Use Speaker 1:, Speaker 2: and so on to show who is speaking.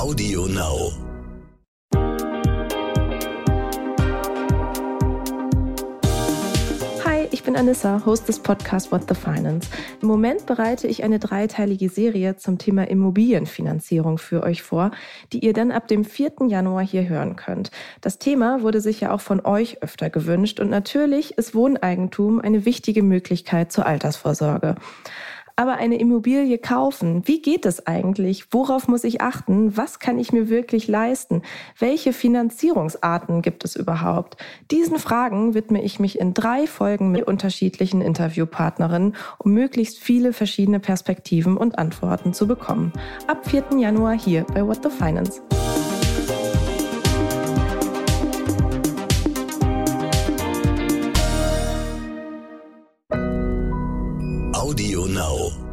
Speaker 1: Audio Now.
Speaker 2: Hi, ich bin Anissa, Host des Podcasts What the Finance. Im Moment bereite ich eine dreiteilige Serie zum Thema Immobilienfinanzierung für euch vor, die ihr dann ab dem 4. Januar hier hören könnt. Das Thema wurde sich ja auch von euch öfter gewünscht und natürlich ist Wohneigentum eine wichtige Möglichkeit zur Altersvorsorge. Aber eine Immobilie kaufen, wie geht es eigentlich? Worauf muss ich achten? Was kann ich mir wirklich leisten? Welche Finanzierungsarten gibt es überhaupt? Diesen Fragen widme ich mich in drei Folgen mit unterschiedlichen Interviewpartnerinnen, um möglichst viele verschiedene Perspektiven und Antworten zu bekommen. Ab 4. Januar hier bei What the Finance. Audio Now.